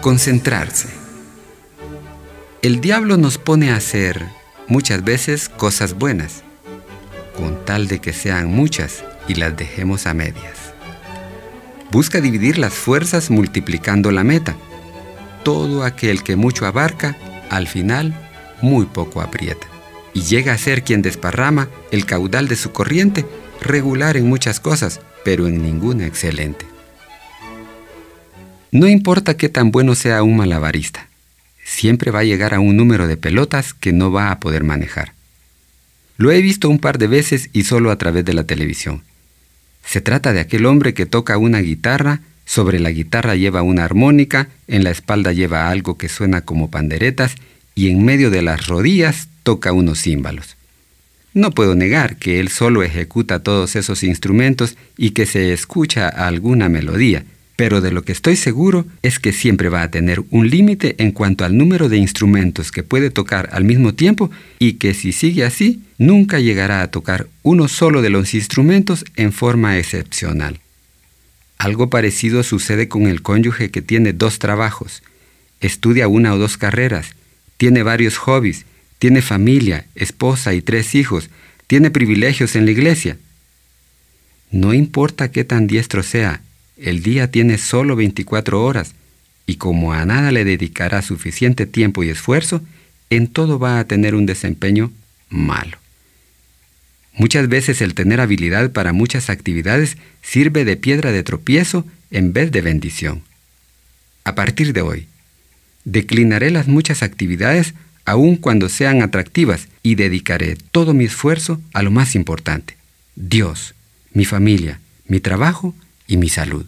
Concentrarse. El diablo nos pone a hacer muchas veces cosas buenas, con tal de que sean muchas y las dejemos a medias. Busca dividir las fuerzas multiplicando la meta. Todo aquel que mucho abarca, al final, muy poco aprieta. Y llega a ser quien desparrama el caudal de su corriente, regular en muchas cosas, pero en ninguna excelente. No importa qué tan bueno sea un malabarista, siempre va a llegar a un número de pelotas que no va a poder manejar. Lo he visto un par de veces y solo a través de la televisión. Se trata de aquel hombre que toca una guitarra, sobre la guitarra lleva una armónica, en la espalda lleva algo que suena como panderetas y en medio de las rodillas toca unos címbalos. No puedo negar que él solo ejecuta todos esos instrumentos y que se escucha alguna melodía, pero de lo que estoy seguro es que siempre va a tener un límite en cuanto al número de instrumentos que puede tocar al mismo tiempo y que si sigue así, nunca llegará a tocar uno solo de los instrumentos en forma excepcional. Algo parecido sucede con el cónyuge que tiene dos trabajos, estudia una o dos carreras, tiene varios hobbies, tiene familia, esposa y tres hijos, tiene privilegios en la iglesia. No importa qué tan diestro sea, el día tiene solo 24 horas y como a nada le dedicará suficiente tiempo y esfuerzo, en todo va a tener un desempeño malo. Muchas veces el tener habilidad para muchas actividades sirve de piedra de tropiezo en vez de bendición. A partir de hoy, declinaré las muchas actividades aun cuando sean atractivas y dedicaré todo mi esfuerzo a lo más importante, Dios, mi familia, mi trabajo y mi salud.